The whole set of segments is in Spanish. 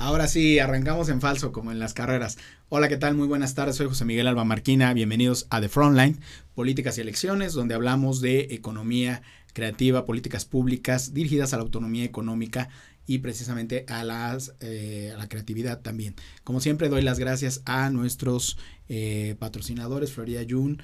Ahora sí, arrancamos en falso, como en las carreras. Hola, ¿qué tal? Muy buenas tardes, soy José Miguel Alba Marquina. Bienvenidos a The Frontline, Políticas y Elecciones, donde hablamos de economía creativa, políticas públicas dirigidas a la autonomía económica y precisamente a, las, eh, a la creatividad también. Como siempre, doy las gracias a nuestros eh, patrocinadores, Florida Jun,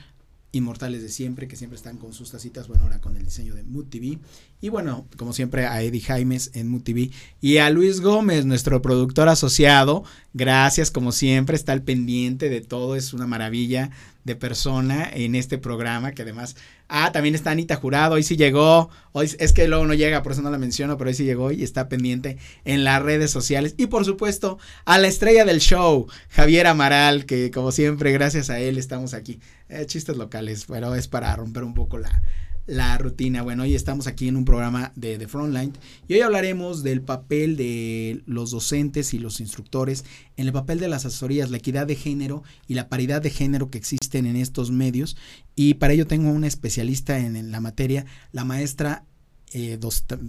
inmortales de siempre, que siempre están con sus tacitas, bueno, ahora con el diseño de Mood TV. Y bueno, como siempre, a Eddie Jaimes en Mood TV. Y a Luis Gómez, nuestro productor asociado. Gracias, como siempre, está al pendiente de todo. Es una maravilla de persona en este programa, que además Ah, también está Anita Jurado, hoy sí llegó, hoy es que luego no llega, por eso no la menciono, pero hoy sí llegó y está pendiente en las redes sociales. Y por supuesto, a la estrella del show, Javier Amaral, que como siempre, gracias a él estamos aquí. Eh, chistes locales, pero es para romper un poco la, la rutina. Bueno, hoy estamos aquí en un programa de The Frontline y hoy hablaremos del papel de los docentes y los instructores en el papel de las asesorías, la equidad de género y la paridad de género que existen en estos medios. Y para ello tengo una especialista en, en la materia, la maestra eh,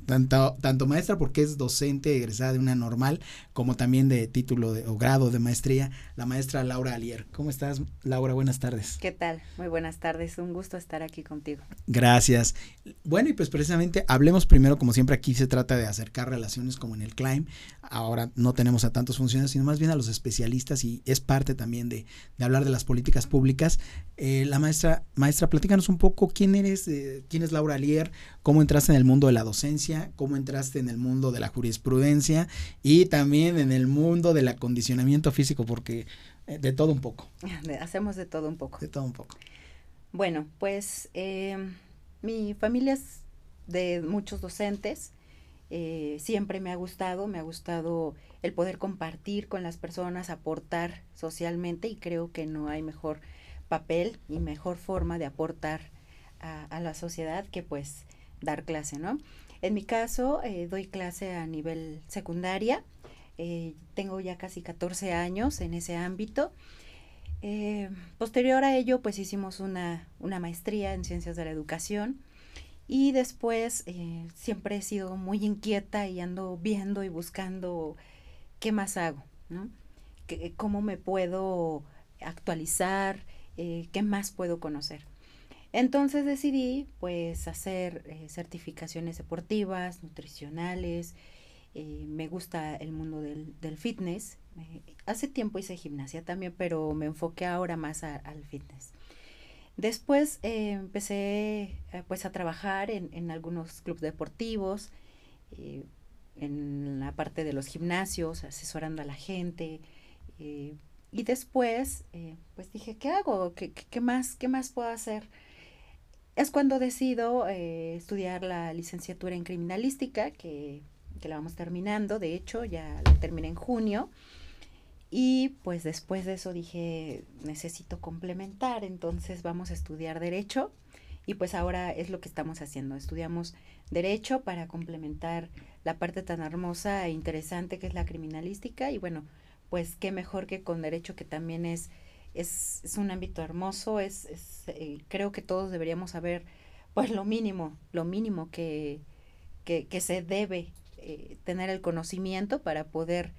tanto, tanto, maestra porque es docente egresada de una normal, como también de título de, o grado de maestría, la maestra Laura Alier. ¿Cómo estás, Laura? Buenas tardes. ¿Qué tal? Muy buenas tardes, un gusto estar aquí contigo. Gracias. Bueno, y pues precisamente hablemos primero, como siempre aquí se trata de acercar relaciones como en el CLIMB. Ahora no tenemos a tantos funcionarios, sino más bien a los especialistas y es parte también de, de hablar de las políticas públicas. Eh, la maestra, maestra, platícanos un poco quién eres, eh, quién es Laura Alier, cómo entraste en el mundo de la docencia, cómo entraste en el mundo de la jurisprudencia y también en el mundo del acondicionamiento físico, porque eh, de todo un poco. Hacemos de todo un poco. De todo un poco. Bueno, pues eh, mi familia es de muchos docentes. Eh, siempre me ha gustado, me ha gustado el poder compartir con las personas, aportar socialmente y creo que no hay mejor papel y mejor forma de aportar a, a la sociedad que pues dar clase, ¿no? En mi caso, eh, doy clase a nivel secundaria. Eh, tengo ya casi 14 años en ese ámbito. Eh, posterior a ello, pues hicimos una, una, maestría en ciencias de la educación y después siempre he sido muy inquieta y ando viendo y buscando qué más hago, ¿no? ¿Cómo me puedo actualizar? ¿Qué más puedo conocer? Entonces decidí pues hacer eh, certificaciones deportivas, nutricionales, eh, me gusta el mundo del, fitness. hace tiempo hice gimnasia también, pero me enfoqué ahora más al fitness. Después eh, empecé pues a trabajar en, en algunos clubes deportivos, en la parte de los gimnasios, asesorando a la gente. y después, pues dije, ¿qué hago? ¿Qué, qué, más, ¿Qué más puedo hacer? Es cuando decido eh, estudiar la licenciatura en criminalística, que, que, la vamos terminando, de hecho, ya la terminé en junio. Y pues después de eso dije, necesito complementar, entonces vamos a estudiar derecho. Y pues ahora es lo que estamos haciendo, estudiamos derecho para complementar la parte tan hermosa e interesante que es la criminalística. Y bueno, pues qué mejor que con derecho que también es es, es un ámbito hermoso, es, es eh, creo que todos deberíamos saber pues lo mínimo, lo mínimo que, que, que se debe eh, tener el conocimiento para poder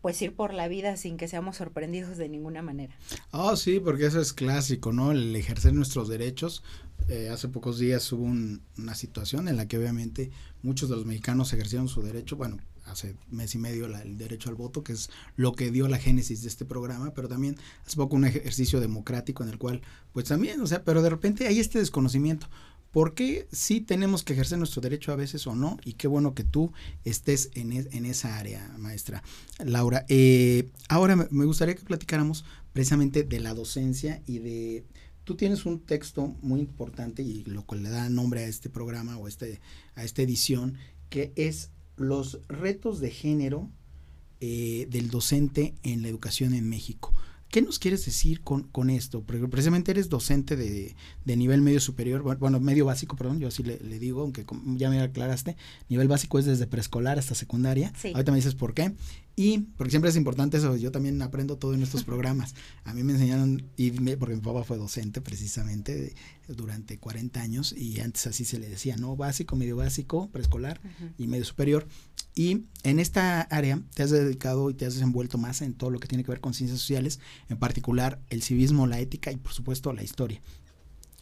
pues ir por la vida sin que seamos sorprendidos de ninguna manera. Oh, sí, porque eso es clásico, ¿no? El ejercer nuestros derechos. Eh, hace pocos días hubo una situación en la que obviamente muchos de los mexicanos ejercieron su derecho, bueno, hace mes y medio el derecho al voto, que es lo que dio la génesis de este programa, pero también hace poco un ejercicio democrático en el cual, pues también, o sea, pero de repente hay este desconocimiento. ¿Por qué sí tenemos que ejercer nuestro derecho a veces o no? Y qué bueno que tú estés en, e, en esa área, maestra Laura. Eh, ahora me gustaría que platicáramos precisamente de la docencia y de... Tú tienes un texto muy importante y lo cual le da nombre a este programa o este, a esta edición, que es los retos de género eh, del docente en la educación en México. ¿Qué nos quieres decir con, con esto? Porque precisamente eres docente de, de, nivel medio superior, bueno, medio básico, perdón, yo así le, le, digo, aunque ya me aclaraste, nivel básico es desde preescolar hasta secundaria. Ahorita me dices por qué. Y, porque siempre es importante eso, yo también aprendo todo en estos programas. A mí me enseñaron, y porque mi papá fue docente precisamente durante 40 años, y antes así se le decía, ¿no? Básico, medio básico, preescolar y medio superior. Y en esta área te has dedicado y te has desenvuelto más en todo lo que tiene que ver con ciencias sociales, en particular el civismo, la ética y por supuesto la historia.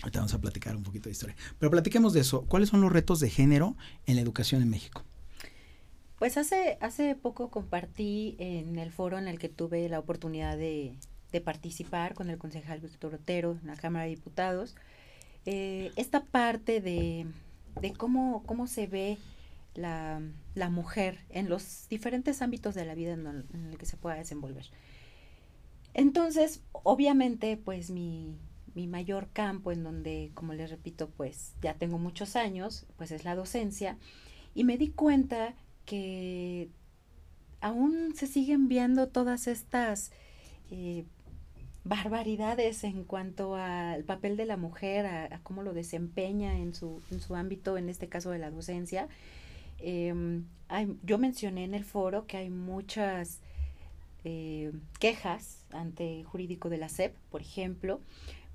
Ahorita vamos a platicar un poquito de historia. Pero platiquemos de eso. ¿Cuáles son los retos de género en la educación en México? Pues hace, hace poco compartí en el foro en el que tuve la oportunidad de, participar con el concejal Víctor Otero en la Cámara de Diputados, eh, esta parte de, cómo, cómo se ve la, mujer en los diferentes ámbitos de la vida en, en, el que se pueda desenvolver. Entonces, obviamente, pues mi, mi mayor campo en donde, como les repito, pues ya tengo muchos años, pues es la docencia. Y me di cuenta que aún se siguen viendo todas estas eh, barbaridades en cuanto al papel de la mujer, a, cómo lo desempeña en su, en su ámbito, en este caso de la docencia. Em, yo mencioné en el foro que hay muchas eh, quejas ante el jurídico de la SEP, por ejemplo,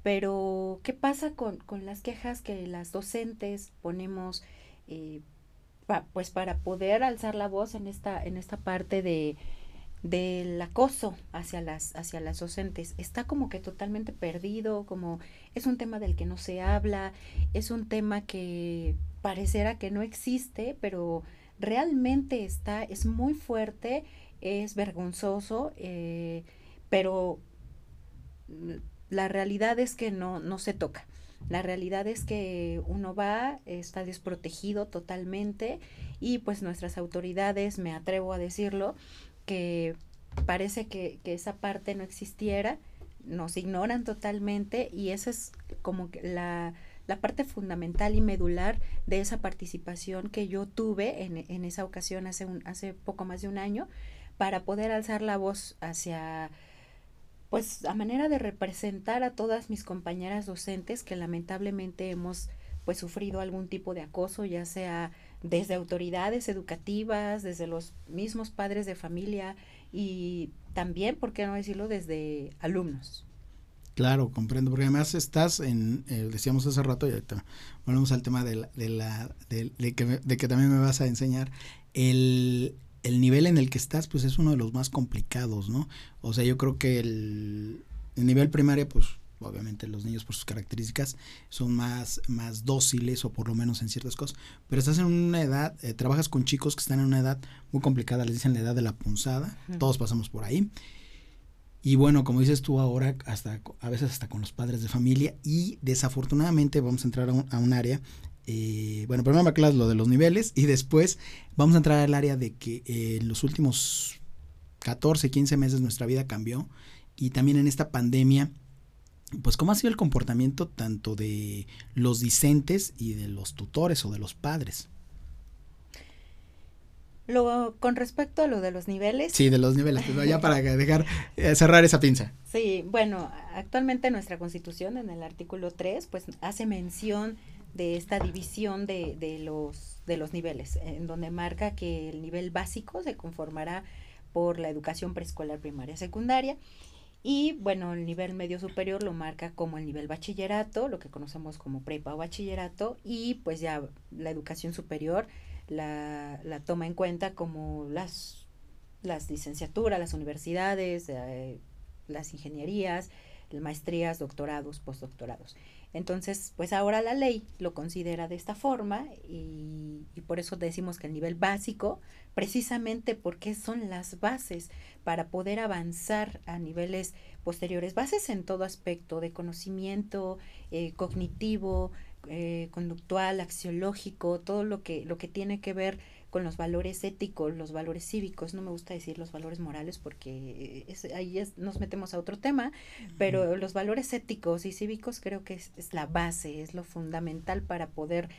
pero, ¿qué pasa con, con las quejas que las docentes ponemos, eh, pues para poder alzar la voz en esta, en esta parte de del acoso hacia las hacia las docentes está como que totalmente perdido como es un tema del que no se habla es un tema que parecerá que no existe pero realmente está es muy fuerte es vergonzoso eh, pero la realidad es que no, no se toca. La realidad es que uno va, está desprotegido totalmente y pues nuestras autoridades, me atrevo a decirlo, que parece que, esa parte no existiera, nos ignoran totalmente y esa es como la, la parte fundamental y medular de esa participación que yo tuve en, en esa ocasión hace, un, hace poco más de un año para poder alzar la voz hacia pues a manera de representar a todas mis compañeras docentes que lamentablemente hemos pues sufrido algún tipo de acoso, ya sea desde autoridades educativas, desde los mismos padres de familia y también, ¿por qué no decirlo?, desde alumnos. Claro, comprendo, porque además estás en, eh, decíamos hace rato, y ahorita volvemos al tema de, la, de, la, de, que, de que también me vas a enseñar, el, el nivel en el que estás, pues es uno de los más complicados, ¿no? O sea, yo creo que el, nivel primario, pues obviamente los niños por sus características son más, más dóciles o por lo menos en ciertas cosas, pero estás en una edad, eh, trabajas con chicos que están en una edad muy complicada, les dicen la edad de la punzada, todos pasamos por ahí. Y bueno, como dices tú ahora, hasta a veces hasta con los padres de familia y desafortunadamente vamos a entrar a un, a un área eh, bueno, primero me aclaras lo de los niveles y después vamos a entrar al área de que eh, en los últimos 14, 15 meses nuestra vida cambió y también en esta pandemia, pues cómo ha sido el comportamiento tanto de los discentes y de los tutores o de los padres. Luego, con respecto a lo de los niveles. Sí, de los niveles, ya para dejar eh, cerrar esa pinza. Sí, bueno, actualmente nuestra constitución en el artículo 3, pues hace mención de esta división de, de, los, de los niveles, en donde marca que el nivel básico se conformará por la educación preescolar, primaria, secundaria. Y bueno, el nivel medio superior lo marca como el nivel bachillerato, lo que conocemos como prepa o bachillerato, y pues ya la educación superior la, la toma en cuenta como las, las licenciaturas, las universidades, eh, las ingenierías, maestrías, doctorados, postdoctorados. Entonces, pues ahora la ley lo considera de esta forma y, por eso decimos que el nivel básico, precisamente porque son las bases para poder avanzar a niveles posteriores, bases en todo aspecto de conocimiento eh, cognitivo, eh, conductual, axiológico, todo lo que, lo que tiene que ver con los valores éticos, los valores cívicos, no me gusta decir los valores morales porque ahí nos metemos a otro tema, pero los valores éticos y cívicos creo que es, es la base, es lo fundamental para poder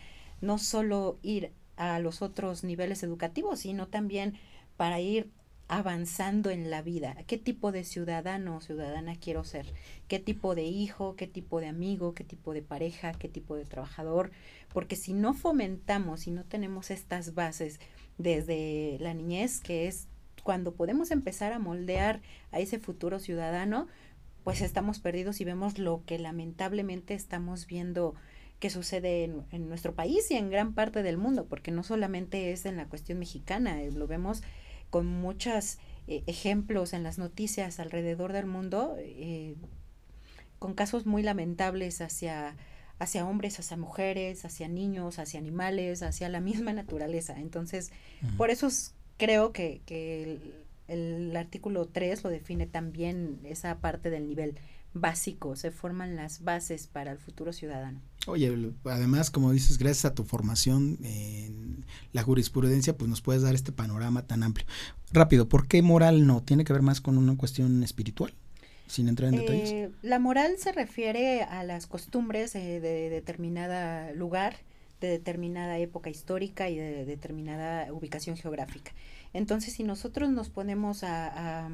no solo ir a los otros niveles educativos, sino también para ir avanzando en la vida. ¿Qué tipo de ciudadano o ciudadana quiero ser? ¿Qué tipo de hijo? ¿Qué tipo de amigo? ¿Qué tipo de pareja? ¿Qué tipo de trabajador? Porque si no fomentamos, si no tenemos estas bases desde la niñez, que es cuando podemos empezar a moldear a ese futuro ciudadano, pues estamos perdidos y vemos lo que lamentablemente estamos viendo que sucede en, nuestro país y en gran parte del mundo, porque no solamente es en la cuestión mexicana, eh, lo vemos con muchos eh, ejemplos en las noticias alrededor del mundo, eh, con casos muy lamentables hacia hacia hombres, hacia mujeres, hacia niños, hacia animales, hacia la misma naturaleza. Entonces, por eso creo que, que el, el, artículo 3 lo define también esa parte del nivel básico, se forman las bases para el futuro ciudadano. Oye, además, como dices, gracias a tu formación en la jurisprudencia, pues nos puedes dar este panorama tan amplio. Rápido, ¿por qué moral no? ¿Tiene que ver más con una cuestión espiritual? sin entrar en detalles? Eh, la moral se refiere a las costumbres eh, de determinada lugar, de determinada época histórica y de determinada ubicación geográfica. Entonces, si nosotros nos ponemos a...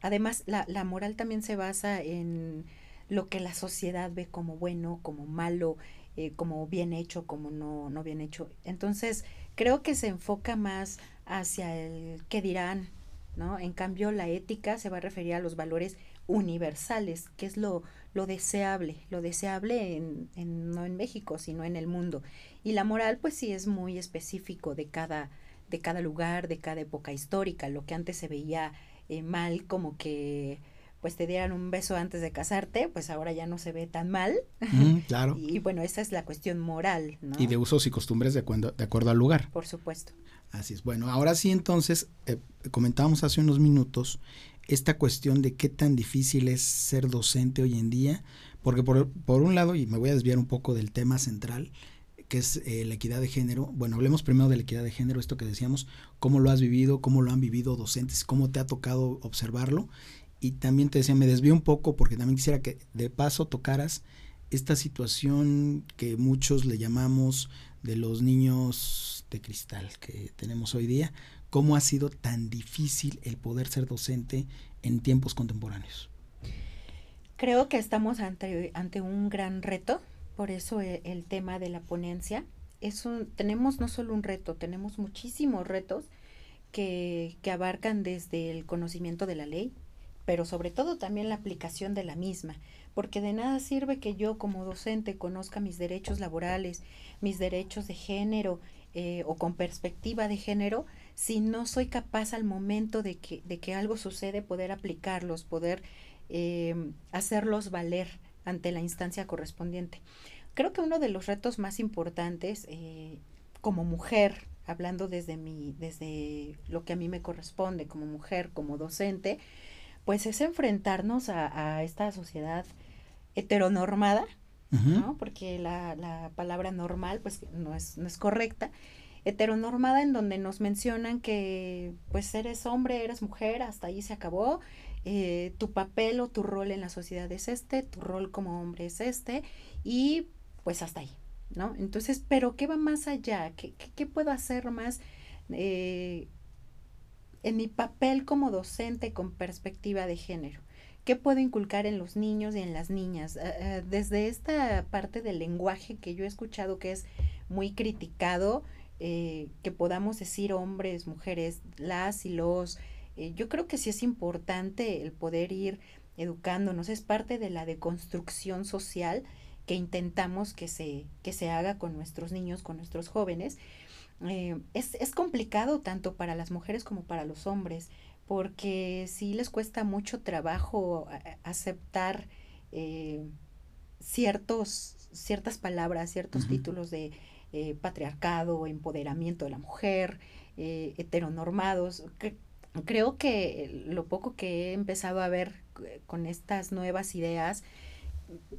además, la, la moral también se basa en lo que la sociedad ve como bueno, como malo, eh, como bien hecho, como no, no bien hecho. Entonces, creo que se enfoca más hacia el qué dirán, ¿no? En cambio, la ética se va a referir a los valores universales, que es lo, lo deseable, lo deseable en, no en México, sino en el mundo. Y la moral, pues sí es muy específico de cada, de cada lugar, de cada época histórica. Lo que antes se veía eh, mal, como que pues te dieran un beso antes de casarte, pues ahora ya no se ve tan mal. claro. y, bueno, esa es la cuestión moral, ¿no? Y de usos y costumbres de acuerdo, de acuerdo al lugar. Por supuesto. Así es. Bueno, ahora sí entonces, eh, comentábamos hace unos minutos esta cuestión de qué tan difícil es ser docente hoy en día, porque por, por un lado, y me voy a desviar un poco del tema central, que es eh, la equidad de género. Bueno, hablemos primero de la equidad de género, esto que decíamos, cómo lo has vivido, cómo lo han vivido docentes, cómo te ha tocado observarlo. Y también te decía, me desvío un poco porque también quisiera que de paso tocaras esta situación que muchos le llamamos de los niños de cristal que tenemos hoy día, cómo ha sido tan difícil el poder ser docente en tiempos contemporáneos. Creo que estamos ante, ante un gran reto, por eso el, el tema de la ponencia. Es un, tenemos no solo un reto, tenemos muchísimos retos que, que abarcan desde el conocimiento de la ley, pero sobre todo también la aplicación de la misma, porque de nada sirve que yo como docente conozca mis derechos laborales, mis derechos de género eh, o con perspectiva de género, si no soy capaz al momento de que, de que algo sucede poder aplicarlos, poder eh, hacerlos valer ante la instancia correspondiente. Creo que uno de los retos más importantes eh, como mujer, hablando desde mi, desde lo que a mí me corresponde como mujer, como docente, pues es enfrentarnos a, esta sociedad heteronormada, ¿no? Porque la, la, palabra normal, pues no es, no es correcta, heteronormada en donde nos mencionan que pues eres hombre, eres mujer, hasta ahí se acabó, eh, tu papel o tu rol en la sociedad es este, tu rol como hombre es este, y pues hasta ahí, ¿no? Entonces, pero ¿qué va más allá? ¿Qué, qué, puedo hacer más eh, en mi papel como docente con perspectiva de género? ¿Qué puedo inculcar en los niños y en las niñas? Eh, desde esta parte del lenguaje que yo he escuchado que es muy criticado, eh, que podamos decir hombres, mujeres, las y los. Eh, yo creo que sí es importante el poder ir educándonos, es parte de la deconstrucción social que intentamos que se, que se haga con nuestros niños, con nuestros jóvenes. Eh, es, es complicado tanto para las mujeres como para los hombres, porque sí les cuesta mucho trabajo aceptar ciertos, ciertas palabras, ciertos títulos de eh, patriarcado, empoderamiento de la mujer, eh, heteronormados. creo que lo poco que he empezado a ver eh, con estas nuevas ideas,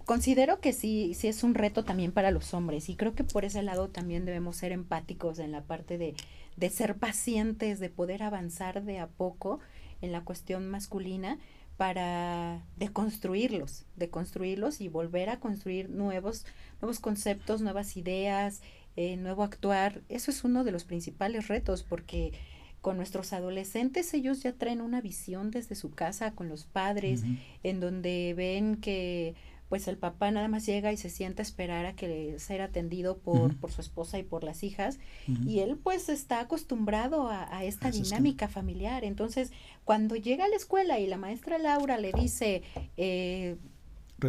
considero que sí, sí es un reto también para los hombres y creo que por ese lado también debemos ser empáticos en la parte de, de ser pacientes, de poder avanzar de a poco en la cuestión masculina para deconstruirlos, deconstruirlos y volver a construir nuevos, nuevos conceptos, nuevas ideas, eh, nuevo actuar, eso es uno de los principales retos porque con nuestros adolescentes ellos ya traen una visión desde su casa con los padres en donde ven que pues el papá nada más llega y se sienta a esperar a que sea atendido por, por su esposa y por las hijas y él pues está acostumbrado a, esta dinámica familiar. Entonces cuando llega a la escuela y la maestra Laura le dice eh,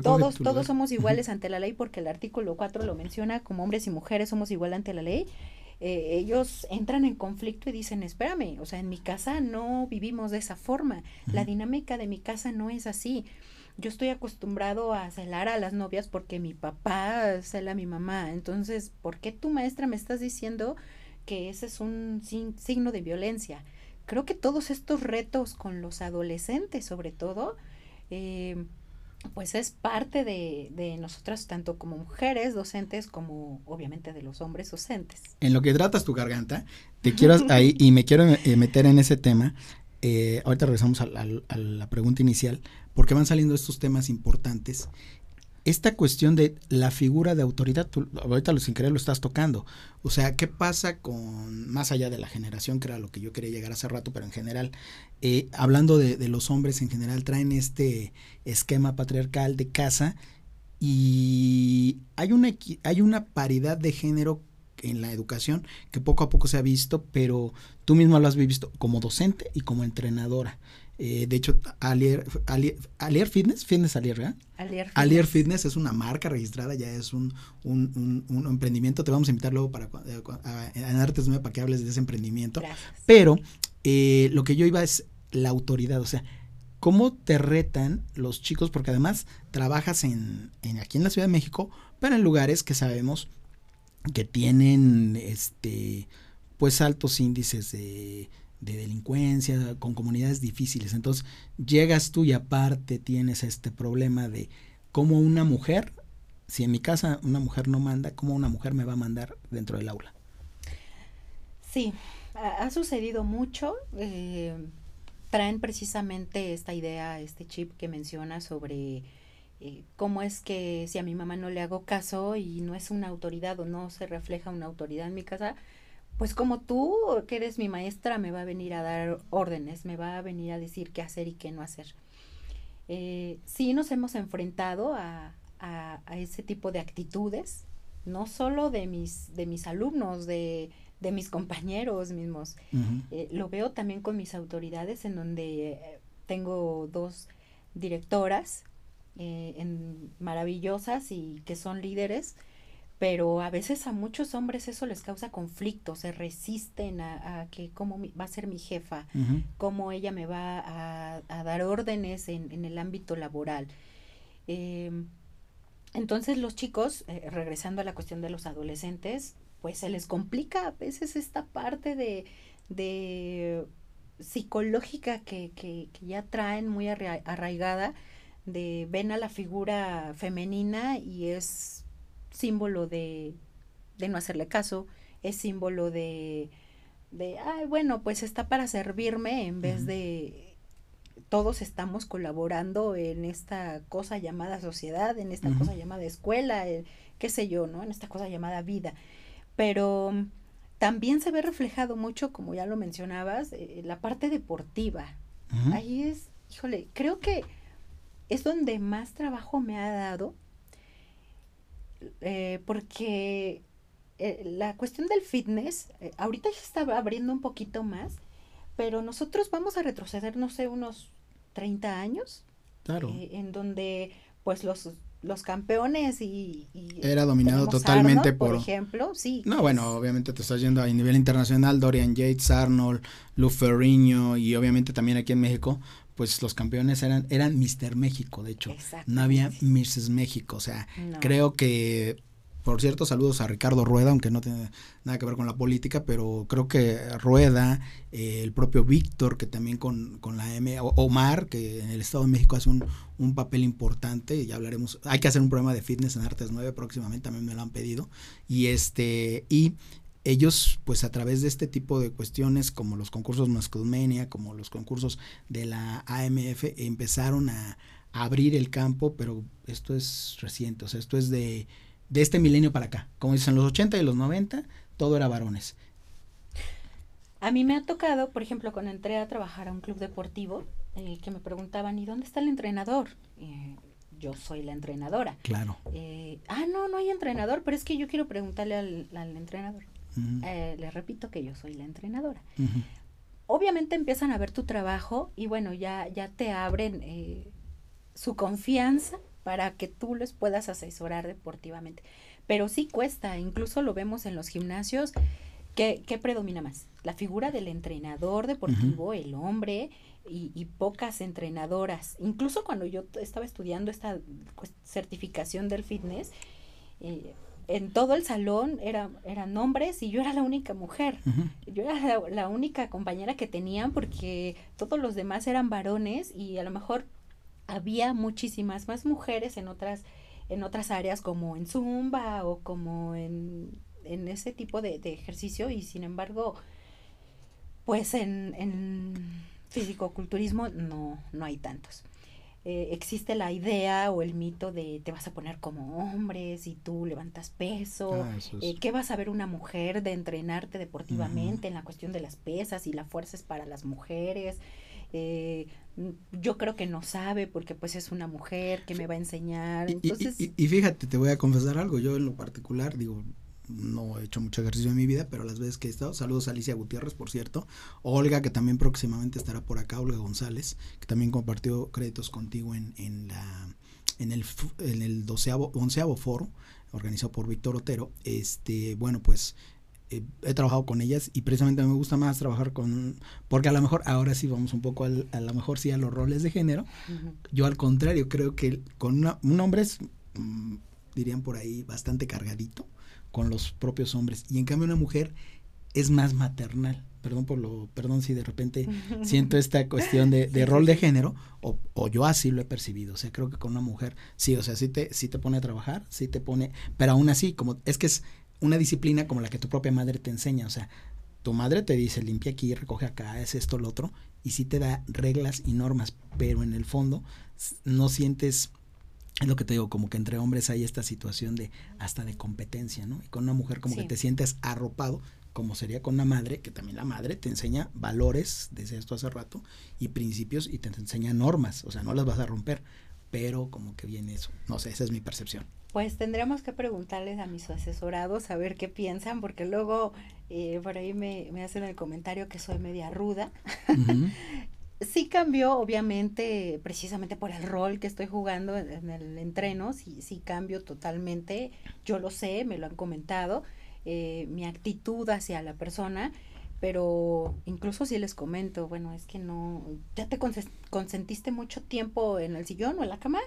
todos, todos somos iguales ante la ley porque el artículo 4 lo menciona, como hombres y mujeres somos iguales ante la ley. Eh, ellos entran en conflicto y dicen, espérame, o sea, en mi casa no vivimos de esa forma, la dinámica de mi casa no es así. Yo estoy acostumbrado a celar a las novias porque mi papá cela a mi mamá. Entonces, ¿por qué tu maestra me estás diciendo que ese es un signo de violencia? Creo que todos estos retos con los adolescentes, sobre todo, eh, pues es parte de, de, nosotras, tanto como mujeres docentes, como obviamente de los hombres docentes. En lo que tratas tu garganta, te quiero ahí, y me quiero eh, meter en ese tema, eh, ahorita regresamos a, la pregunta inicial, porque van saliendo estos temas importantes. Esta cuestión de la figura de autoridad, tú, ahorita sin querer lo estás tocando. O sea, ¿qué pasa con, más allá de la generación, que era lo que yo quería llegar hace rato, pero en general, eh, hablando de, de, los hombres en general, traen este esquema patriarcal de casa y hay una, hay una paridad de género en la educación que poco a poco se ha visto, pero tú mismo lo has visto como docente y como entrenadora. Eh, de hecho, Alier, Alier, Fitness, Fitness Alier, ¿verdad? Alier Fitness. es una marca registrada, ya es un, un, un, emprendimiento. Te vamos a invitar luego para eh, en Artes Nueva para que hables de ese emprendimiento. Pero eh, lo que yo iba es la autoridad, o sea, cómo te retan los chicos, porque además trabajas en, en aquí en la Ciudad de México, pero en lugares que sabemos que tienen este pues altos índices de, delincuencia, con comunidades difíciles. Entonces, llegas tú y aparte tienes este problema de cómo una mujer, si en mi casa una mujer no manda, cómo una mujer me va a mandar dentro del aula. Sí, ha, sucedido mucho. Eh, traen precisamente esta idea, este chip que menciona sobre eh, cómo es que si a mi mamá no le hago caso y no es una autoridad o no se refleja una autoridad en mi casa, pues como tú, que eres mi maestra, me va a venir a dar órdenes, me va a venir a decir qué hacer y qué no hacer. Eh, sí nos hemos enfrentado a, a, ese tipo de actitudes, no solo de mis, de mis alumnos, de, de mis compañeros mismos. Eh, lo veo también con mis autoridades, en donde tengo dos directoras eh, en, maravillosas y que son líderes, pero a veces a muchos hombres eso les causa conflicto, se resisten a, que cómo va a ser mi jefa, cómo ella me va a, dar órdenes en, el ámbito laboral. Em, entonces los chicos, eh, regresando a la cuestión de los adolescentes, pues se les complica a veces esta parte de, de psicológica que, que, que, ya traen muy arraigada de ven a la figura femenina y es símbolo de, de no hacerle caso, es símbolo de, de, ay, bueno, pues está para servirme en vez de todos estamos colaborando en esta cosa llamada sociedad, en esta cosa llamada escuela, qué sé yo, ¿no? En esta cosa llamada vida. Pero también se ve reflejado mucho, como ya lo mencionabas, eh, la parte deportiva. Ahí es, híjole, creo que es donde más trabajo me ha dado, eh, porque eh, la cuestión del fitness, eh, ahorita ya está abriendo un poquito más, pero nosotros vamos a retroceder, no sé, unos 30 años. Claro. en donde, pues, los los campeones y, era dominado totalmente por, por ejemplo sí no bueno obviamente te estás yendo a nivel internacional Dorian Yates Arnold Lou Ferrigno y obviamente también aquí en México pues los campeones eran, eran Mister México, de hecho. No había Mrs. México. O sea, creo que, por cierto, saludos a Ricardo Rueda, aunque no tiene nada que ver con la política, pero creo que Rueda, eh, el propio Víctor, que también con, con la M, Omar, que en el Estado de México hace un, un papel importante, y ya hablaremos, hay que hacer un programa de fitness en Artes 9 próximamente, también me lo han pedido. Y este, y ellos pues a través de este tipo de cuestiones como los concursos Mascudmenia, como los concursos de la AMF empezaron a, abrir el campo, pero esto es reciente, o sea, esto es de, de este milenio para acá. Como dicen los 80 y los 90, todo era varones. A mí me ha tocado, por ejemplo, cuando entré a trabajar a un club deportivo, eh, que me preguntaban, ¿y dónde está el entrenador? Eh, yo soy la entrenadora. Claro. Eh, ah, no, no hay entrenador, pero es que yo quiero preguntarle al, al entrenador. Eh, les repito que yo soy la entrenadora. Obviamente empiezan a ver tu trabajo y bueno, ya, ya te abren eh, su confianza para que tú les puedas asesorar deportivamente. Pero sí cuesta, incluso lo vemos en los gimnasios. ¿Qué, qué predomina más? La figura del entrenador deportivo, el hombre, y, pocas entrenadoras. Incluso cuando yo estaba estudiando esta pues, certificación del fitness, eh, en todo el salón era, eran hombres y yo era la única mujer. Yo era la, única compañera que tenían porque todos los demás eran varones y a lo mejor había muchísimas más mujeres en otras, en otras áreas como en Zumba o como en, en ese tipo de, de, ejercicio y sin embargo, pues en, en físico-culturismo no, no hay tantos. Eh, existe la idea o el mito de te vas a poner como hombre si tú levantas peso, ah, eh, ¿qué vas a ver una mujer de entrenarte deportivamente en la cuestión de las pesas y la fuerza es para las mujeres? Eh, yo creo que no sabe porque pues es una mujer que me va a enseñar. Entonces... y, fíjate, te voy a confesar algo, yo en lo particular digo, no he hecho mucho ejercicio en mi vida, pero las veces que he estado, saludos a Alicia Gutiérrez, por cierto, Olga, que también próximamente estará por acá, Olga González, que también compartió créditos contigo en, en la en el en el doceavo, onceavo foro organizado por Víctor Otero, este, bueno, pues eh, he trabajado con ellas y precisamente me gusta más trabajar con, porque a lo mejor ahora sí vamos un poco al, a lo mejor sí a los roles de género. Yo al contrario creo que con una, un hombre es, mm, dirían por ahí, bastante cargadito con los propios hombres. Y en cambio una mujer es más maternal. Perdón por lo, perdón si de repente siento esta cuestión de, de rol de género, o, o, yo así lo he percibido. O sea, creo que con una mujer, sí, o sea, sí te, sí te pone a trabajar, sí te pone, pero aún así, como, es que es una disciplina como la que tu propia madre te enseña. O sea, tu madre te dice limpia aquí, recoge acá, es esto, lo otro, y sí te da reglas y normas, pero en el fondo no sientes es lo que te digo, como que entre hombres hay esta situación de hasta de competencia, ¿no? Y con una mujer como que te sientes arropado, como sería con una madre, que también la madre te enseña valores, desde esto hace rato, y principios y te enseña normas, o sea, no las vas a romper, pero como que viene eso, no sé, esa es mi percepción. Pues tendremos que preguntarles a mis asesorados a ver qué piensan, porque luego eh, por ahí me, me, hacen el comentario que soy media ruda. sí cambió, obviamente, precisamente por el rol que estoy jugando en, el entreno, sí, sí cambio totalmente, yo lo sé, me lo han comentado, eh, mi actitud hacia la persona, pero incluso si les comento, bueno, es que no, ya te consentiste mucho tiempo en el sillón o en la cama,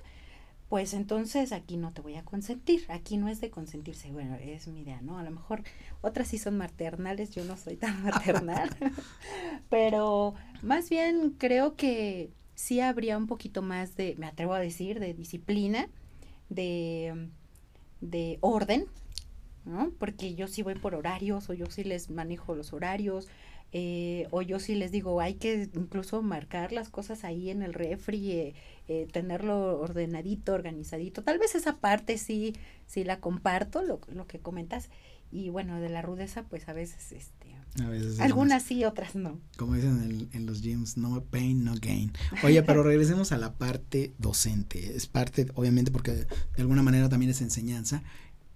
pues entonces aquí no te voy a consentir, aquí no es de consentirse, bueno, es mi idea, ¿no? A lo mejor otras sí son maternales, yo no soy tan maternal, pero más bien creo que sí habría un poquito más de, me atrevo a decir, de disciplina, de, de orden, ¿no? Porque yo sí voy por horarios o yo sí les manejo los horarios, eh, o yo sí les digo, hay que incluso marcar las cosas ahí en el refri, eh, eh, tenerlo ordenadito, organizadito. Tal vez esa parte sí, sí la comparto, lo, lo que comentas. Y bueno, de la rudeza, pues a veces, este, algunas sí, otras no. Como dicen en, en, los gyms, no pain, no gain. Oye, pero regresemos a la parte docente. Es parte, obviamente, porque de alguna manera también es enseñanza.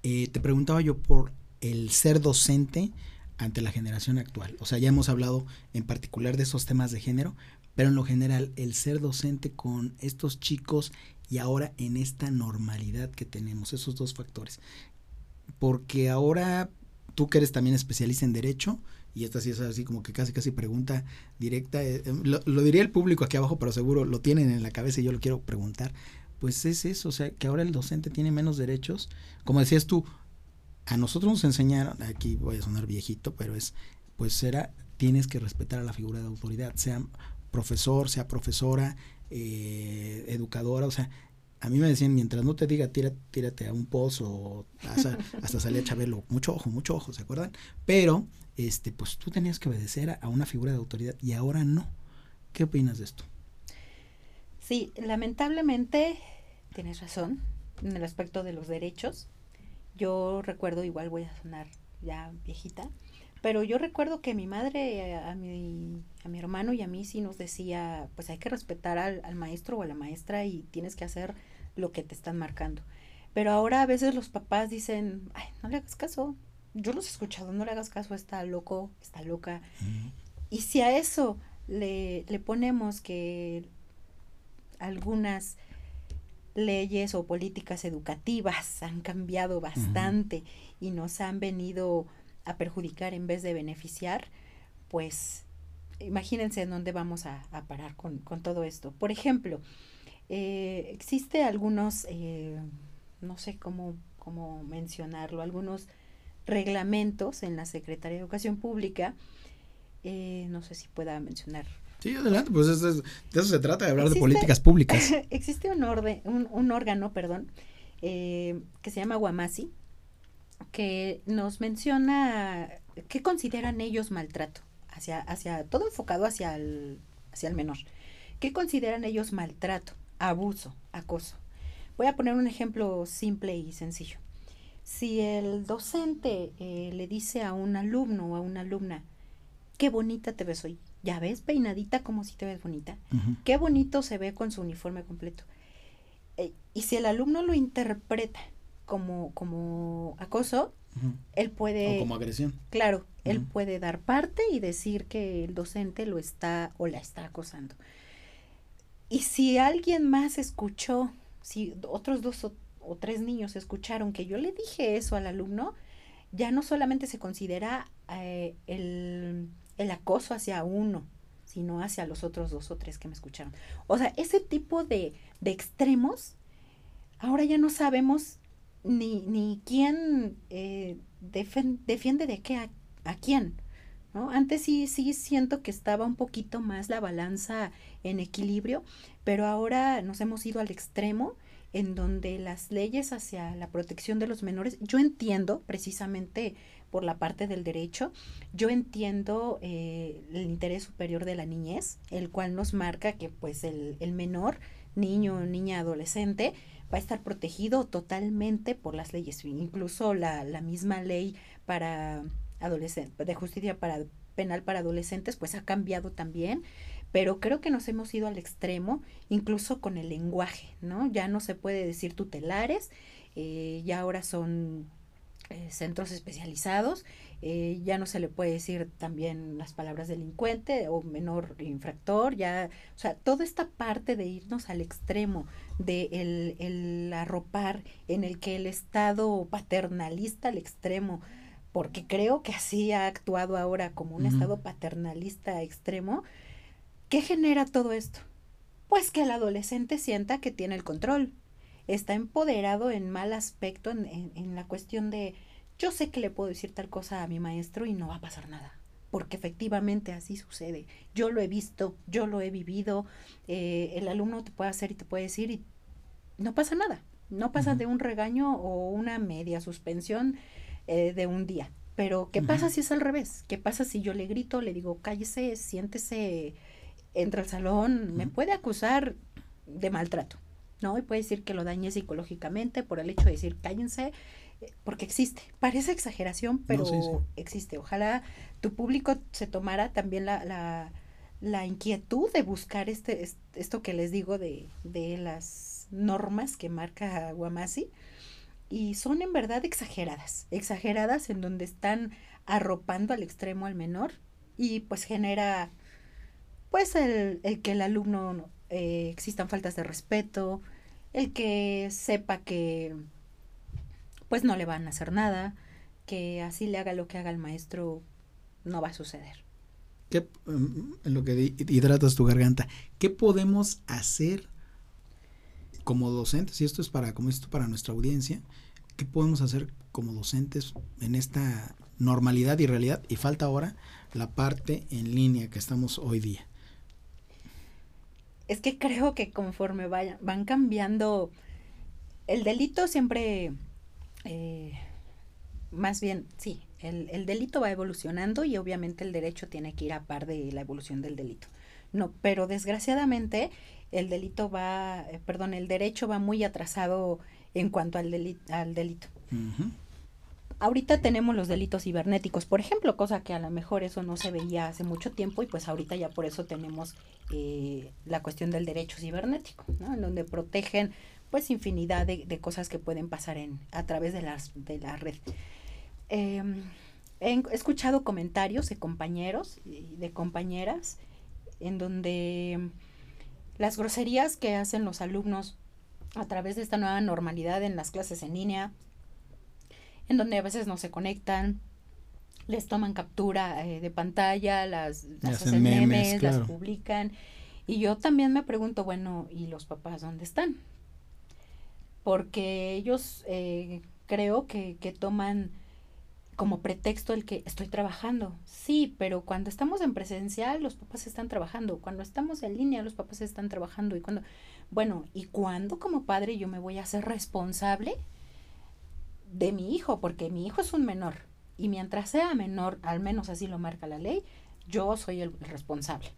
te preguntaba yo por el ser docente ante la generación actual. O sea, ya hemos hablado en particular de esos temas de género, pero en lo general el ser docente con estos chicos y ahora en esta normalidad que tenemos, esos dos factores. Porque ahora tú que eres también especialista en derecho, y esta sí es así como que casi casi pregunta directa, eh, eh, lo, lo, diría el público aquí abajo, pero seguro lo tienen en la cabeza y yo lo quiero preguntar, pues es eso, o sea, que ahora el docente tiene menos derechos, como decías tú, a nosotros nos enseñaron, aquí voy a sonar viejito, pero es, pues era, tienes que respetar a la figura de autoridad, sea profesor, sea profesora, eh, educadora, o sea, a mí me decían, mientras no te diga tírate, tírate a un pozo, hasta, hasta salía Chabelo, mucho ojo, mucho ojo, ¿se acuerdan? Pero, este, pues tú tenías que obedecer a, a una figura de autoridad y ahora no. ¿Qué opinas de esto? Sí, lamentablemente tienes razón en el aspecto de los derechos. Yo recuerdo, igual voy a sonar ya viejita, pero yo recuerdo que mi madre a, mi, a mi hermano y a mí sí nos decía, pues hay que respetar al, al maestro o a la maestra y tienes que hacer lo que te están marcando. Pero ahora a veces los papás dicen, ay, no le hagas caso. Yo los he escuchado, no le hagas caso, está loco, está loca. Y si a eso le, le ponemos que algunas leyes o políticas educativas han cambiado bastante y nos han venido a perjudicar en vez de beneficiar, pues imagínense en dónde vamos a, parar con, todo esto. Por ejemplo, eh, existe algunos, eh, no sé cómo, cómo mencionarlo, algunos reglamentos en la Secretaría de Educación Pública, eh, no sé si pueda mencionar. Sí, adelante, pues de eso se trata, de hablar de políticas públicas. existe un, orden, un, órgano, perdón, que se llama Guamasi, que nos menciona qué consideran ellos maltrato hacia, hacia todo enfocado hacia el, hacia el menor. ¿Qué consideran ellos maltrato, abuso, acoso? Voy a poner un ejemplo simple y sencillo. Si el docente eh, le dice a un alumno o a una alumna, qué bonita te ves hoy, ya ves peinadita como si te ves bonita, qué bonito se ve con su uniforme completo. Eh, y si el alumno lo interpreta como, como acoso, él puede... O como agresión. Claro, él puede dar parte y decir que el docente lo está o la está acosando. Y si alguien más escuchó, si otros dos o, tres niños escucharon que yo le dije eso al alumno, ya no solamente se considera eh, el, el acoso hacia uno, sino hacia los otros dos o tres que me escucharon. O sea, ese tipo de, de extremos, ahora ya no sabemos ni, ni quién eh, defiende de qué a, a quién. ¿no? Antes sí, sí siento que estaba un poquito más la balanza en equilibrio, pero ahora nos hemos ido al extremo en donde las leyes hacia la protección de los menores, yo entiendo precisamente por la parte del derecho, yo entiendo eh, el interés superior de la niñez, el cual nos marca que pues el, el menor, niño, niña, adolescente, va a estar protegido totalmente por las leyes, incluso la, la misma ley para adolescentes, de justicia para penal para adolescentes, pues ha cambiado también, pero creo que nos hemos ido al extremo, incluso con el lenguaje, ¿no? Ya no se puede decir tutelares, eh, ya ahora son eh, centros especializados, eh, ya no se le puede decir también las palabras delincuente o menor infractor, ya, o sea, toda esta parte de irnos al extremo de el, el arropar en el que el Estado paternalista al extremo, porque creo que así ha actuado ahora como un Estado paternalista extremo, ¿qué genera todo esto? Pues que el adolescente sienta que tiene el control, está empoderado en mal aspecto en, en la cuestión de yo sé que le puedo decir tal cosa a mi maestro y no va a pasar nada, porque efectivamente así sucede. Yo lo he visto, yo lo he vivido, eh, el alumno te puede hacer y te puede decir y no pasa nada, no pasa de un regaño o una media suspensión eh, de un día. Pero, ¿qué pasa si es al revés? ¿Qué pasa si yo le grito, le digo, cállese, siéntese, entra al salón? Me puede acusar de maltrato, ¿no? Y puede decir que lo dañe psicológicamente por el hecho de decir, cállense, porque existe. Parece exageración, pero existe. Ojalá tu público se tomara también la, la, la inquietud de buscar este, esto que les digo de, de las normas que marca Guamasi. Y son en verdad exageradas, exageradas en donde están arropando al extremo al menor y pues genera pues el, el que el alumno eh, existan faltas de respeto, el que sepa que pues no le van a hacer nada, que así le haga lo que haga el maestro, no va a suceder. ¿Qué, mm, en lo que hidratas tu garganta, ¿qué podemos hacer como docentes? Y esto es para, como esto para nuestra audiencia, ¿qué podemos hacer como docentes en esta normalidad y realidad? Y falta ahora la parte en línea que estamos hoy día. Es que creo que conforme vayan, van cambiando, el delito siempre eh, más bien, sí, el, el, delito va evolucionando y obviamente el derecho tiene que ir a par de la evolución del delito. No, pero desgraciadamente el delito va, eh, perdón, el derecho va muy atrasado en cuanto al, delito. Al delito. Ahorita tenemos los delitos cibernéticos, por ejemplo, cosa que a lo mejor eso no se veía hace mucho tiempo y pues ahorita ya por eso tenemos eh, la cuestión del derecho cibernético, ¿no? En donde protegen pues infinidad de, cosas que pueden pasar en, a través de, las, de la red. Em, he escuchado comentarios de compañeros y de compañeras en donde las groserías que hacen los alumnos a través de esta nueva normalidad en las clases en línea, en donde a veces no se conectan, les toman captura eh, de pantalla, las, hacen memes, las publican. Y yo también me pregunto, bueno, ¿y los papás dónde están? Porque ellos eh, creo que, que toman como pretexto el que estoy trabajando. Sí, pero cuando estamos en presencial, los papás están trabajando. Cuando estamos en línea, los papás están trabajando. Y cuando, bueno, ¿y cuándo como padre yo me voy a hacer responsable de mi hijo? Porque mi hijo es un menor. Y mientras sea menor, al menos así lo marca la ley, yo soy el responsable.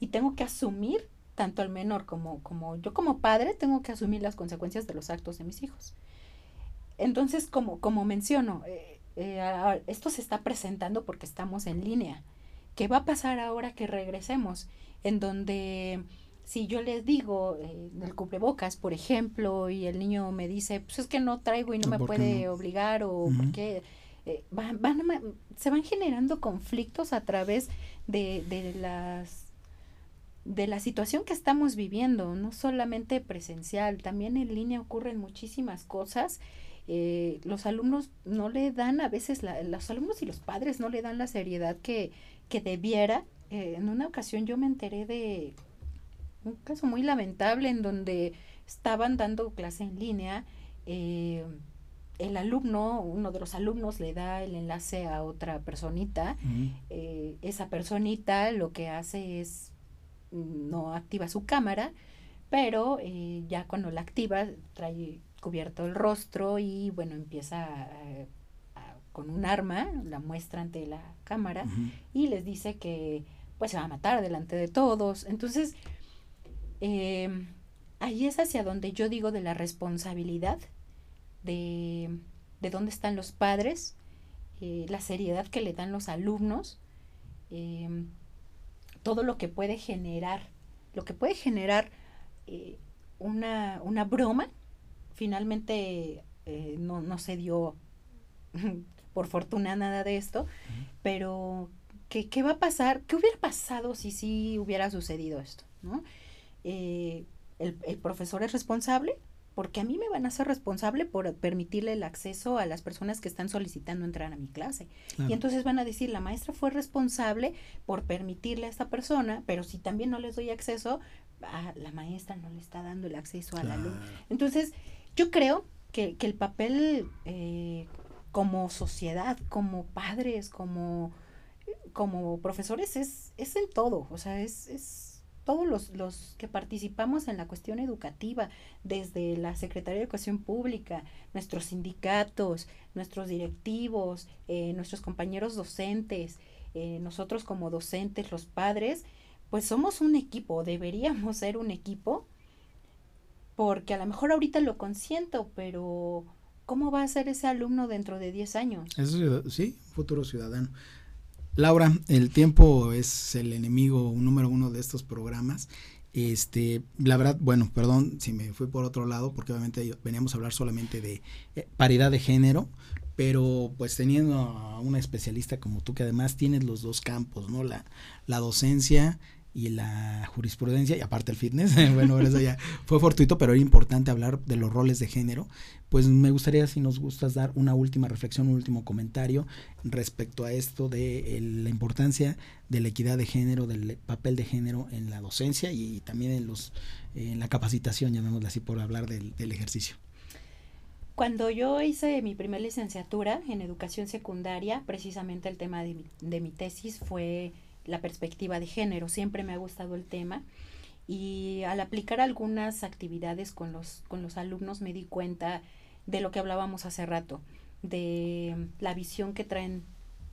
Y tengo que asumir, tanto el menor como, como yo como padre, tengo que asumir las consecuencias de los actos de mis hijos. Entonces, como, como menciono, eh, eh, esto se está presentando porque estamos en línea. ¿Qué va a pasar ahora que regresemos? En donde si yo les digo eh, el cubrebocas, por ejemplo, y el niño me dice, pues es que no traigo y no me puede obligar o porque eh, van, se van generando conflictos a través de, de las de la situación que estamos viviendo, no solamente presencial, también en línea ocurren muchísimas cosas eh, los alumnos no le dan a veces, la, los alumnos y los padres no le dan la seriedad que, que debiera. Eh, en una ocasión yo me enteré de un caso muy lamentable en donde estaban dando clase en línea. Eh, el alumno, uno de los alumnos le da el enlace a otra personita. esa personita lo que hace es mm, no activa su cámara, pero ya cuando la activa trae cubierto el rostro y bueno, empieza con un arma, la muestra ante la cámara y les dice que pues se va a matar delante de todos. Entonces, em, ahí es hacia donde yo digo de la responsabilidad, de, de dónde están los padres, eh, la seriedad que le dan los alumnos, em, todo lo que puede generar, lo que puede generar eh, una, una broma finalmente eh, no, no se dio por fortuna nada de esto, pero ¿qué, ¿qué, va a pasar? ¿Qué hubiera pasado si sí hubiera sucedido esto? ¿no? Eh, el, el, profesor es responsable porque a mí me van a ser responsable por permitirle el acceso a las personas que están solicitando entrar a mi clase. Y entonces van a decir, la maestra fue responsable por permitirle a esta persona, pero si también no les doy acceso, a la maestra no le está dando el acceso a la alumno. Entonces, yo creo que, el papel eh, como sociedad, como padres, como, como profesores es, es en todo, o sea, es, es todos los, los que participamos en la cuestión educativa, desde la Secretaría de Educación Pública, nuestros sindicatos, nuestros directivos, eh, nuestros compañeros docentes, eh, nosotros como docentes, los padres, pues somos un equipo, deberíamos ser un equipo porque a lo mejor ahorita lo consiento, pero ¿cómo va a ser ese alumno dentro de 10 años? Eso, sí, futuro ciudadano. Laura, el tiempo es el enemigo número uno de estos programas. Este, la verdad, bueno, perdón si me fui por otro lado, porque obviamente veníamos a hablar solamente de eh, paridad de género, pero pues teniendo a una especialista como tú que además tienes los dos campos, ¿no? La, la docencia y la jurisprudencia y aparte el fitness, bueno, eso ya fue fortuito, pero era importante hablar de los roles de género. Pues me gustaría si nos gustas dar una última reflexión, un último comentario respecto a esto de la importancia de la equidad de género, del papel de género en la docencia y también en los en la capacitación, llamémosla así por hablar del, ejercicio. Cuando yo hice mi primera licenciatura en educación secundaria, precisamente el tema de de mi tesis fue la perspectiva de género. Siempre me ha gustado el tema y al aplicar algunas actividades con los, con los alumnos me di cuenta de lo que hablábamos hace rato, de la visión que traen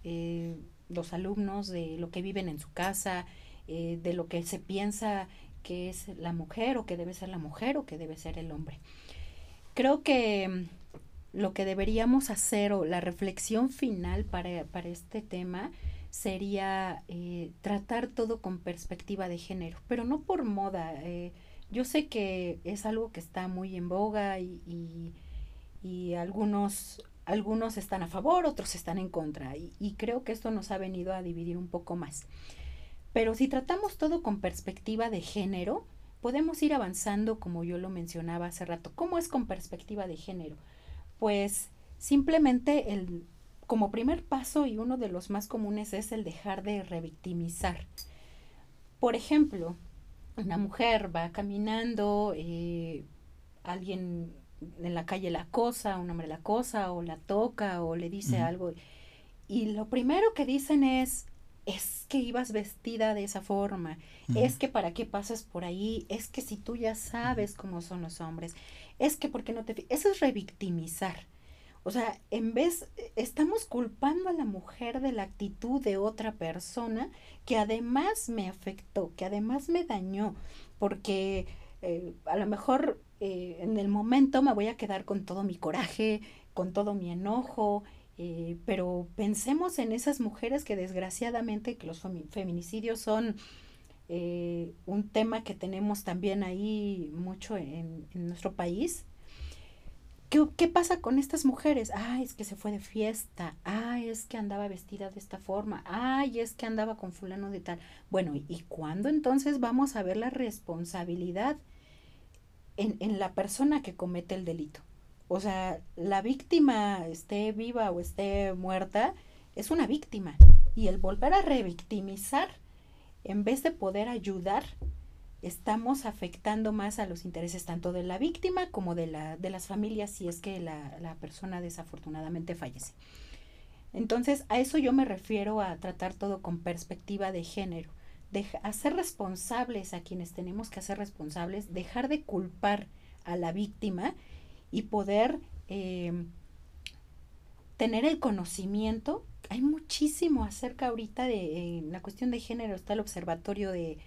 eh, los alumnos, de lo que viven en su casa, eh, de lo que se piensa que es la mujer o que debe ser la mujer o que debe ser el hombre. Creo que mm, lo que deberíamos hacer o la reflexión final para, para este tema sería eh, tratar todo con perspectiva de género, pero no por moda. Eh, yo sé que es algo que está muy en boga y, y, algunos, algunos están a favor, otros están en contra, y, y creo que esto nos ha venido a dividir un poco más. Pero si tratamos todo con perspectiva de género, podemos ir avanzando, como yo lo mencionaba hace rato. ¿Cómo es con perspectiva de género? Pues simplemente el, como primer paso y uno de los más comunes es el dejar de revictimizar. Por ejemplo, una mujer va caminando, eh, alguien en la calle la cosa, un hombre la cosa, o la toca, o le dice algo. Y lo primero que dicen es, es que ibas vestida de esa forma, es que para qué pasas por ahí, es que si tú ya sabes cómo son los hombres, es que porque no te... Eso es revictimizar. O sea, en vez, estamos culpando a la mujer de la actitud de otra persona que además me afectó, que además me dañó, porque eh, a lo mejor eh, en el momento me voy a quedar con todo mi coraje, con todo mi enojo, eh, pero pensemos en esas mujeres que desgraciadamente que los feminicidios son eh, un tema que tenemos también ahí mucho en, nuestro país. ¿Qué, ¿Qué, pasa con estas mujeres? Ay, es que se fue de fiesta. Ay, es que andaba vestida de esta forma. Ay, es que andaba con fulano de tal. Bueno, ¿y cuándo entonces vamos a ver la responsabilidad en, en la persona que comete el delito? O sea, la víctima esté viva o esté muerta, es una víctima. Y el volver a revictimizar, en vez de poder ayudar, estamos afectando más a los intereses tanto de la víctima como de, la, de las familias si es que la, la persona desafortunadamente fallece. Entonces, a eso yo me refiero a tratar todo con perspectiva de género, de hacer responsables a quienes tenemos que hacer responsables, dejar de culpar a la víctima y poder eh, tener el conocimiento. Hay muchísimo acerca ahorita de la cuestión de género, está el observatorio de,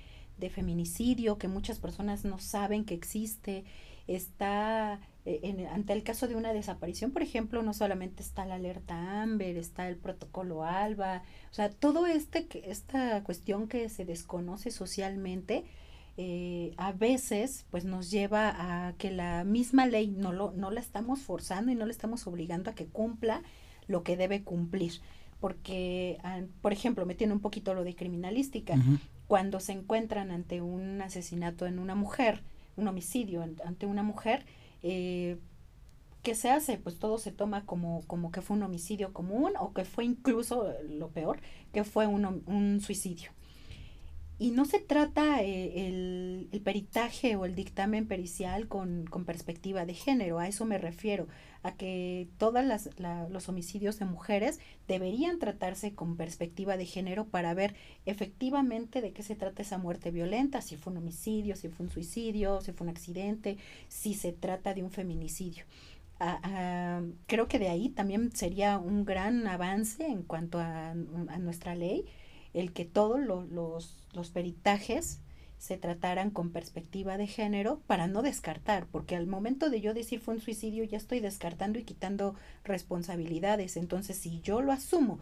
feminicidio, que muchas personas no saben que existe, está eh, en, ante el caso de una desaparición, por ejemplo, no solamente está la alerta Amber, está el protocolo ALBA, o sea, todo este, esta cuestión que se desconoce socialmente, eh, a veces pues nos lleva a que la misma ley no, lo, no la estamos forzando y no le estamos obligando a que cumpla lo que debe cumplir. Porque, ah, por ejemplo, me tiene un poquito lo de criminalística. Cuando se encuentran ante un asesinato en una mujer, un homicidio ante una mujer, eh, ¿qué se hace? Pues todo se toma como, como que fue un homicidio común o que fue incluso, lo peor, que fue un, un suicidio. Y no se trata eh, el, peritaje o el dictamen pericial con, perspectiva de género, a eso me refiero, a que todos los homicidios de mujeres deberían tratarse con perspectiva de género para ver efectivamente de qué se trata esa muerte violenta, si fue un homicidio, si fue un suicidio, si fue un accidente, si se trata de un feminicidio. creo que de ahí también sería un gran avance en cuanto a, a nuestra ley el que todos los, peritajes se trataran con perspectiva de género para no descartar, porque al momento de yo decir fue un suicidio ya estoy descartando y quitando responsabilidades. Entonces, si yo lo asumo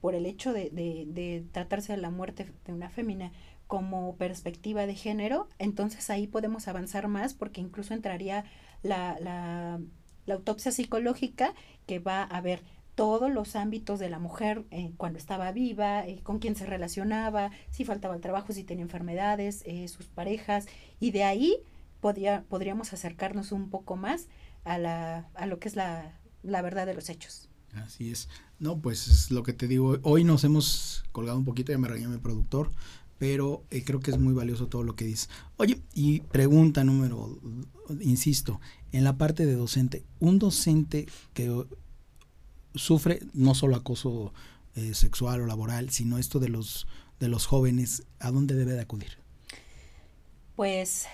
por el hecho de, de, tratarse de la muerte de una fémina como perspectiva de género, entonces ahí podemos avanzar más porque incluso entraría la, la, la autopsia psicológica que va a ver todos los ámbitos de la mujer eh, cuando estaba viva, eh, con quién se relacionaba, si faltaba el trabajo, si tenía enfermedades, eh, sus parejas, y de ahí podría, podríamos acercarnos un poco más a, la, a lo que es la, la verdad de los hechos. Así es. No, pues es lo que te digo. Hoy nos hemos colgado un poquito, ya me regañó mi productor, pero creo que es muy valioso todo lo que dices. Oye, y pregunta número, insisto, en la parte de docente, un docente que sufre no solo acoso eh, sexual o laboral, sino esto de los, de los jóvenes, ¿a dónde debe de acudir? Pues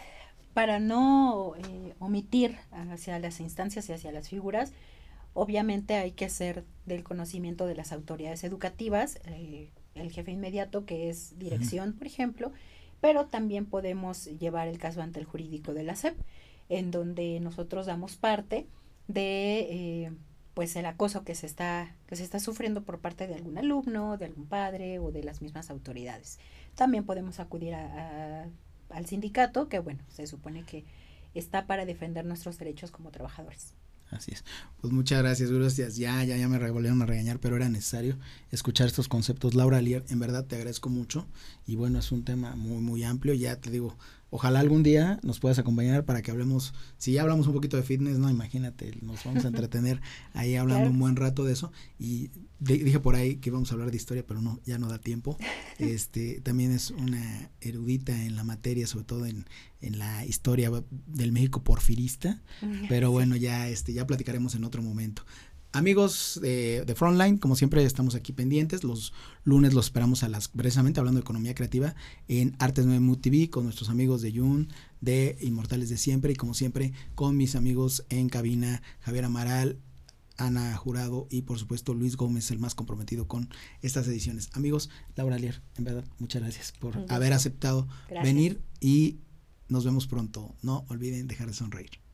para no eh, omitir hacia las instancias y hacia las figuras, obviamente hay que hacer del conocimiento de las autoridades educativas, eh, el jefe inmediato que es dirección, por ejemplo, pero también podemos llevar el caso ante el jurídico de la SEP, en donde nosotros damos parte de pues el acoso que se está que se está sufriendo por parte de algún alumno, de algún padre o de las mismas autoridades. También podemos acudir a, al sindicato, que bueno, se supone que está para defender nuestros derechos como trabajadores. Así es. Pues muchas gracias, gracias. Ya, ya, ya me volvieron a regañar, pero era necesario escuchar estos conceptos. Laura Lier, en verdad te agradezco mucho. Y bueno, es un tema muy, muy amplio. Ya te digo, ojalá algún día nos puedas acompañar para que hablemos, si ya hablamos un poquito de fitness, no, imagínate, nos vamos a entretener ahí hablando un buen rato de eso. Y dije por ahí que íbamos a hablar de historia, pero no, ya no da tiempo. Este, también es una erudita en la materia, sobre todo en, en la historia del México porfirista, pero bueno, ya, este, ya platicaremos en otro momento. Amigos de, Frontline, como siempre estamos aquí pendientes. Los lunes los esperamos a las, precisamente hablando de economía creativa, en Artes Memu TV con nuestros amigos de Jun, de Inmortales de Siempre y como siempre con mis amigos en cabina, Javier Amaral, Ana Jurado y por supuesto Luis Gómez, el más comprometido con estas ediciones. Amigos, Laura Alier, en verdad, muchas gracias por haber aceptado venir y nos vemos pronto. No olviden dejar de sonreír.